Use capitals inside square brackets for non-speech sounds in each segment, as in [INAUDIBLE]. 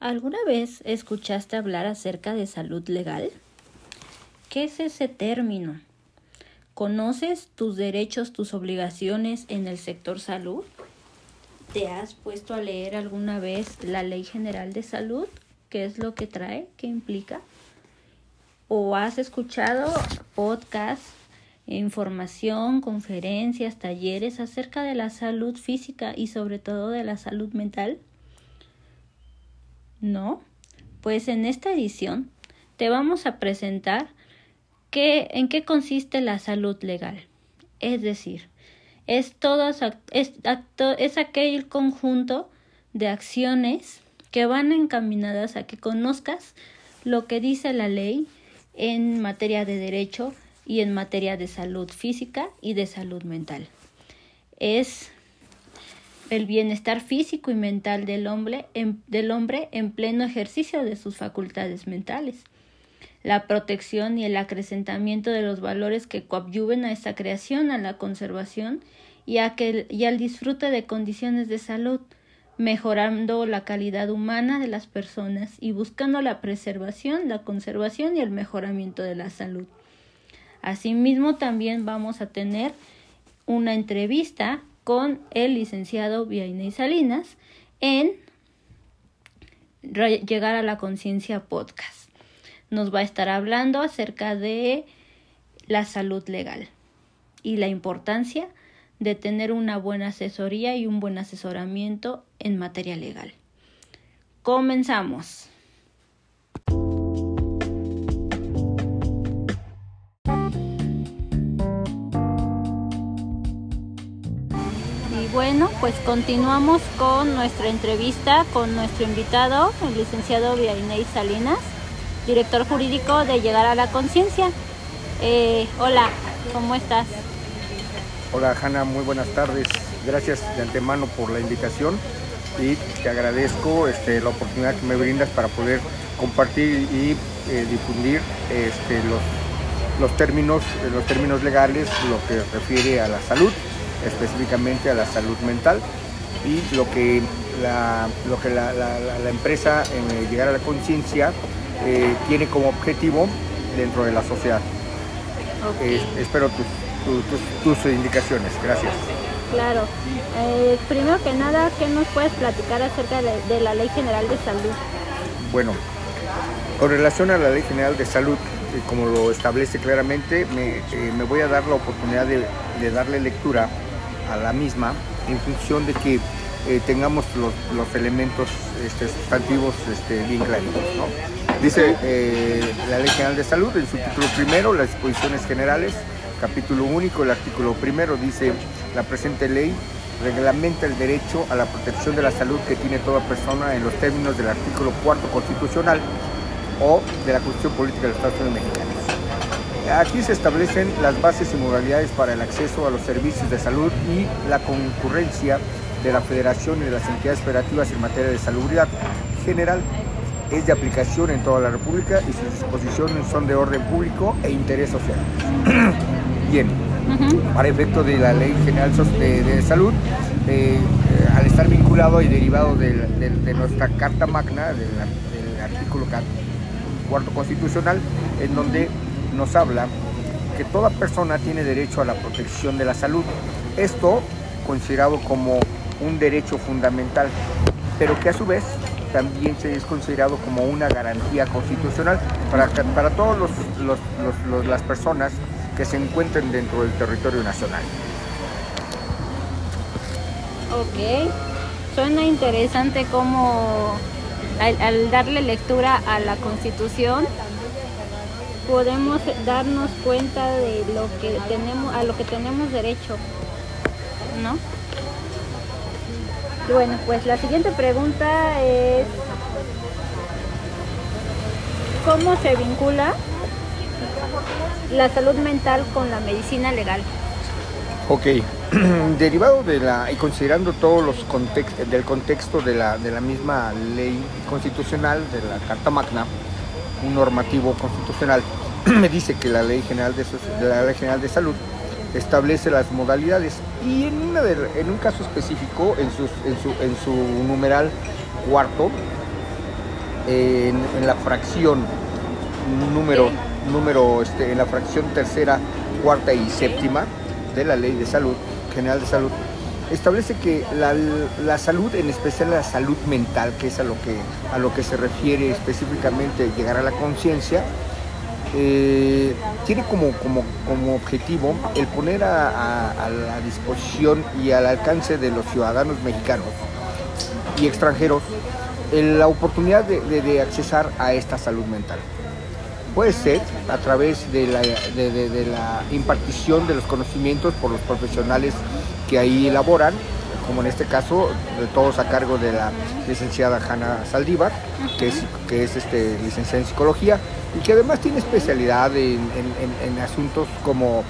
¿Alguna vez escuchaste hablar acerca de salud legal? ¿Qué es ese término? ¿Conoces tus derechos, tus obligaciones en el sector salud? ¿Te has puesto a leer alguna vez la Ley General de Salud? ¿Qué es lo que trae? ¿Qué implica? ¿O has escuchado podcasts, información, conferencias, talleres acerca de la salud física y sobre todo de la salud mental? ¿No? Pues en esta edición te vamos a presentar qué, en qué consiste la salud legal. Es decir, es, todo, es, es aquel conjunto de acciones que van encaminadas a que conozcas lo que dice la ley en materia de derecho y en materia de salud física y de salud mental. Es el bienestar físico y mental del hombre, en, del hombre en pleno ejercicio de sus facultades mentales, la protección y el acrecentamiento de los valores que coadyuven a esta creación, a la conservación y, a que, y al disfrute de condiciones de salud, mejorando la calidad humana de las personas y buscando la preservación, la conservación y el mejoramiento de la salud. Asimismo, también vamos a tener una entrevista con el licenciado Vianney Salinas en Llegar a la Conciencia Podcast. Nos va a estar hablando acerca de la salud legal y la importancia de tener una buena asesoría y un buen asesoramiento en materia legal. Comenzamos. Bueno, pues continuamos con nuestra entrevista con nuestro invitado, el licenciado Vianey Salinas, director jurídico de Llegar a la Conciencia. Eh, hola, ¿cómo estás? Hola Hanna, muy buenas tardes. Gracias de antemano por la invitación y te agradezco este, la oportunidad que me brindas para poder compartir y eh, difundir este, los, términos, los términos legales, lo que refiere a la salud específicamente a la salud mental y lo que la, lo que la, empresa en llegar a la conciencia eh, tiene como objetivo dentro de la sociedad. espero tus, tus, indicaciones. Gracias. Claro. Eh, primero que nada, ¿qué nos puedes platicar acerca de, la Ley General de Salud? Bueno, con relación a la Ley General de Salud, eh, como lo establece claramente, me, me, voy a dar la oportunidad de, de darle lectura a la misma en función de que eh, tengamos los, elementos este, sustantivos este, bien claritos. Dice eh, la Ley General de Salud en su título primero, las disposiciones generales, capítulo único, el artículo primero dice la presente ley reglamenta el derecho a la protección de la salud que tiene toda persona en los términos del artículo cuarto constitucional o de la Constitución Política del Estado de México. Aquí se establecen las bases y modalidades para el acceso a los servicios de salud y la concurrencia de la Federación y de las entidades federativas en materia de salubridad general. Es de aplicación en toda la República y sus disposiciones son de orden público e interés social. [CLEARS THROAT] Bien, para efecto de la Ley General de, Salud, eh, al estar vinculado y derivado de, nuestra Carta Magna, del, del artículo cuarto constitucional, en donde nos habla que toda persona tiene derecho a la protección de la salud. Esto considerado como un derecho fundamental, pero que a su vez también se es considerado como una garantía constitucional para, para todas las personas que se encuentren dentro del territorio nacional. Ok, suena interesante como al darle lectura a la constitución podemos darnos cuenta de lo que tenemos, a lo que tenemos derecho, ¿no? bueno, pues la siguiente pregunta es ¿cómo se vincula la salud mental con la medicina legal? Ok, [CLEARS THROAT] derivado de la y considerando todos los contextos del contexto de la, de la misma ley constitucional de la Carta Magna, un normativo constitucional, [CLEARS THROAT] me dice que la Ley General de, la Ley General de Salud establece las modalidades. Y en, una en un caso específico, en, en, su, en su numeral cuarto, en, la fracción número, número este, en la fracción tercera, cuarta y séptima de la Ley de Salud, General de Salud, establece que la, salud, en especial la salud mental, que es a lo que, a lo que se refiere específicamente llegar a la conciencia, eh, tiene como, como, como, objetivo el poner a, la disposición y al alcance de los ciudadanos mexicanos y extranjeros la oportunidad de, de, accesar a esta salud mental. Puede ser a través de la, de la impartición de los conocimientos por los profesionales que ahí elaboran, como en este caso, todos a cargo de la licenciada Hanna Saldívar, que es, que es este, licenciada en psicología y que además tiene especialidad en, asuntos como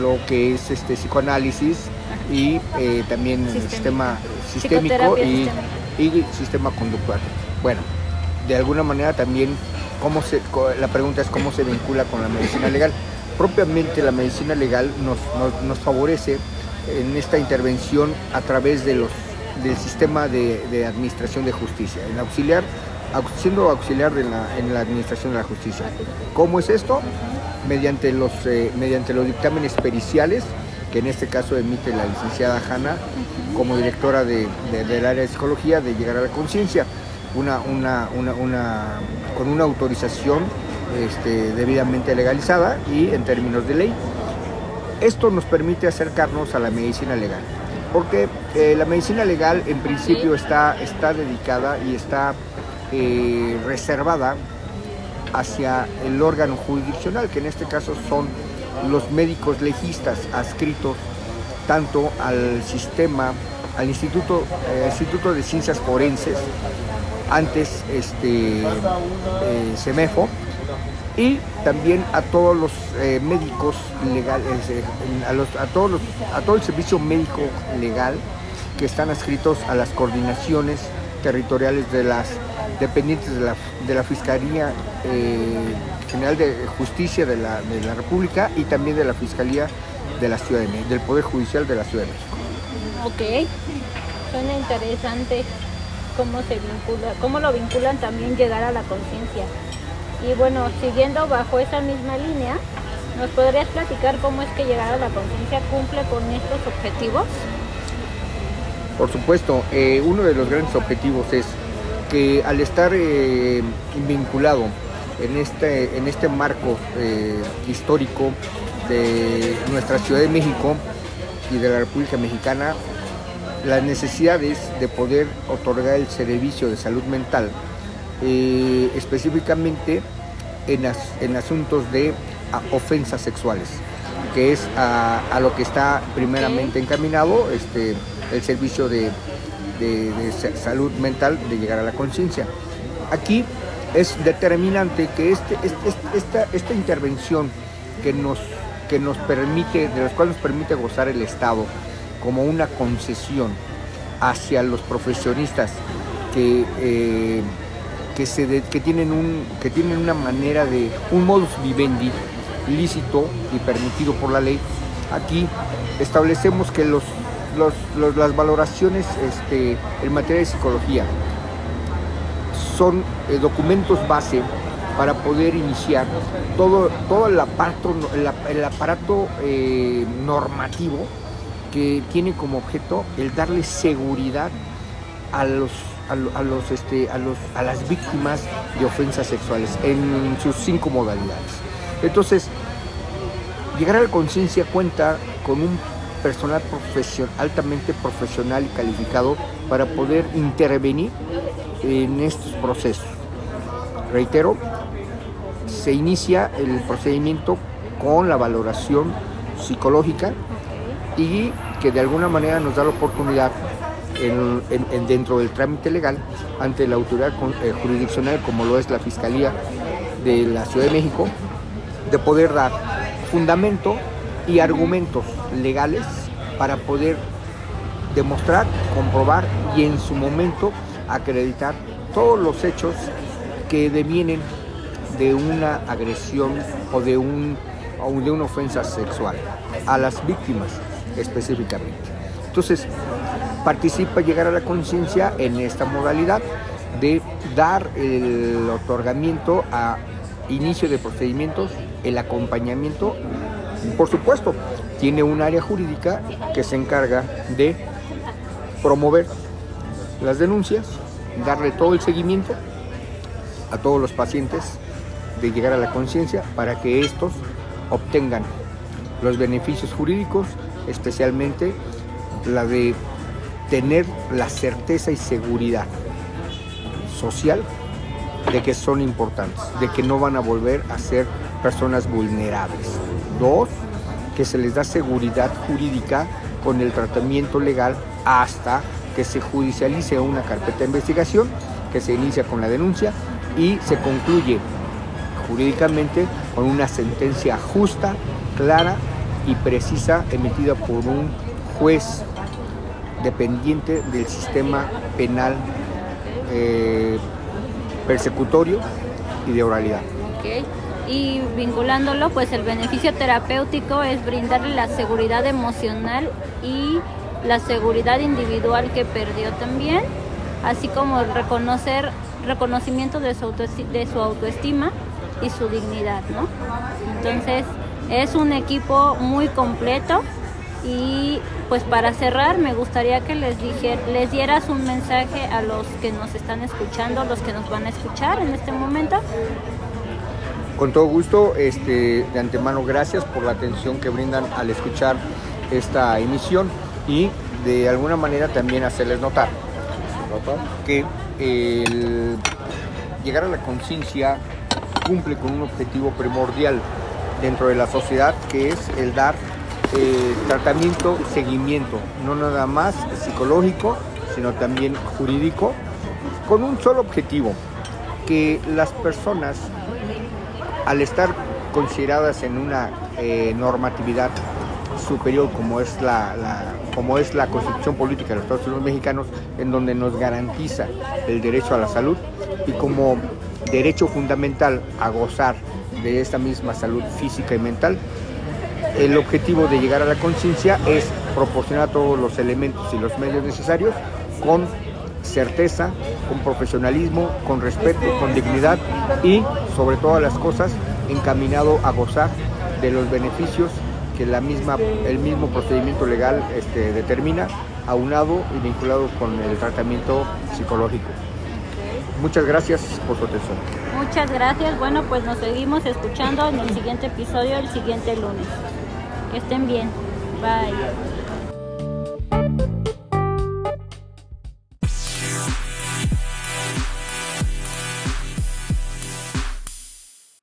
lo que es este psicoanálisis y eh, también el sistema sistémico y, y, sistema conductual. Bueno, de alguna manera también cómo se, la pregunta es cómo se vincula con la medicina legal. Propiamente la medicina legal nos, nos favorece en esta intervención a través de los, del sistema de, administración de justicia, en auxiliar, siendo auxiliar en la administración de la justicia. ¿Cómo es esto? Mediante los, eh, mediante los dictámenes periciales, que en este caso emite la licenciada Hanna como directora del área de psicología de llegar a la conciencia, con una autorización este, debidamente legalizada y en términos de ley. Esto nos permite acercarnos a la medicina legal, porque eh, la medicina legal en principio está, está dedicada y está eh, reservada hacia el órgano jurisdiccional, que en este caso son los médicos legistas adscritos tanto al sistema, al Instituto, eh, Instituto de Ciencias Forenses, antes este, CEMEFO, y también a todos los eh, médicos legales, a, todos a todo el servicio médico legal que están adscritos a las coordinaciones territoriales de las dependientes de la, de la Fiscalía eh, General de Justicia de la, de la, República y también de la Fiscalía de la Ciudad de México, del Poder Judicial de la Ciudad de México. Ok, suena interesante cómo se vincula, cómo lo vinculan también llegar a la conciencia. Y bueno, siguiendo bajo esa misma línea, ¿nos podrías platicar cómo es que llegar a la conciencia cumple con estos objetivos? Por supuesto, eh, uno de los grandes objetivos es que al estar eh, vinculado en este, en este marco eh, histórico de nuestra Ciudad de México y de la República Mexicana, las necesidades de poder otorgar el servicio de salud mental eh, específicamente en, asuntos de ofensas sexuales, que es a, lo que está primeramente encaminado este, el servicio de, salud mental de llegar a la conciencia. Aquí es determinante que este, este, esta, intervención que nos, que nos permite, de las cuales nos permite gozar el Estado como una concesión hacia los profesionistas que eh, que, tienen un, que tienen una manera de, un modus vivendi lícito y permitido por la ley. Aquí establecemos que los, las valoraciones este, en materia de psicología son eh, documentos base para poder iniciar todo, todo el aparato, el, aparato eh, normativo que tiene como objeto el darle seguridad a los a, los, este, a, los, a las víctimas de ofensas sexuales en sus cinco modalidades. Entonces, llegar a la conciencia cuenta con un personal profesional, altamente profesional y calificado para poder intervenir en estos procesos. Reitero, se inicia el procedimiento con la valoración psicológica y que de alguna manera nos da la oportunidad en, dentro del trámite legal ante la autoridad eh, jurisdiccional como lo es la Fiscalía de la Ciudad de México, de poder dar fundamento y argumentos legales para poder demostrar, comprobar y en su momento acreditar todos los hechos que devienen de una agresión o de, un, o de una ofensa sexual a las víctimas específicamente. Entonces, participa llegar a la conciencia en esta modalidad de dar el otorgamiento a inicio de procedimientos, el acompañamiento, por supuesto, tiene un área jurídica que se encarga de promover las denuncias, darle todo el seguimiento a todos los pacientes de llegar a la conciencia para que estos obtengan los beneficios jurídicos, especialmente la de tener la certeza y seguridad social de que son importantes, de que no van a volver a ser personas vulnerables. Dos, que se les da seguridad jurídica con el tratamiento legal hasta que se judicialice una carpeta de investigación, que se inicia con la denuncia y se concluye jurídicamente con una sentencia justa, clara y precisa emitida por un juez dependiente del sistema penal eh, persecutorio y de oralidad. Okay. Y vinculándolo, pues el beneficio terapéutico es brindarle la seguridad emocional y la seguridad individual que perdió también, así como reconocer reconocimiento de su, de su autoestima y su dignidad, ¿no? Entonces, es un equipo muy completo y pues para cerrar me gustaría que les les dieras un mensaje a los que nos están escuchando, los que nos van a escuchar en este momento. Con todo gusto, este, de antemano gracias por la atención que brindan al escuchar esta emisión y de alguna manera también hacerles notar que el llegar a la conciencia cumple con un objetivo primordial dentro de la sociedad que es el dar eh, tratamiento seguimiento, no nada más psicológico, sino también jurídico, con un solo objetivo, que las personas, al estar consideradas en una eh, normatividad superior como es la, como es la Constitución Política de los Estados Unidos Mexicanos, en donde nos garantiza el derecho a la salud y como derecho fundamental a gozar de esta misma salud física y mental, el objetivo de llegar a la conciencia es proporcionar todos los elementos y los medios necesarios con certeza, con profesionalismo, con respeto, con dignidad y sobre todas las cosas encaminado a gozar de los beneficios que la misma, el mismo procedimiento legal este, determina, aunado y vinculado con el tratamiento psicológico. Muchas gracias por su atención. Muchas gracias. Bueno, pues nos seguimos escuchando en el siguiente episodio el siguiente lunes. Que estén bien. Bye.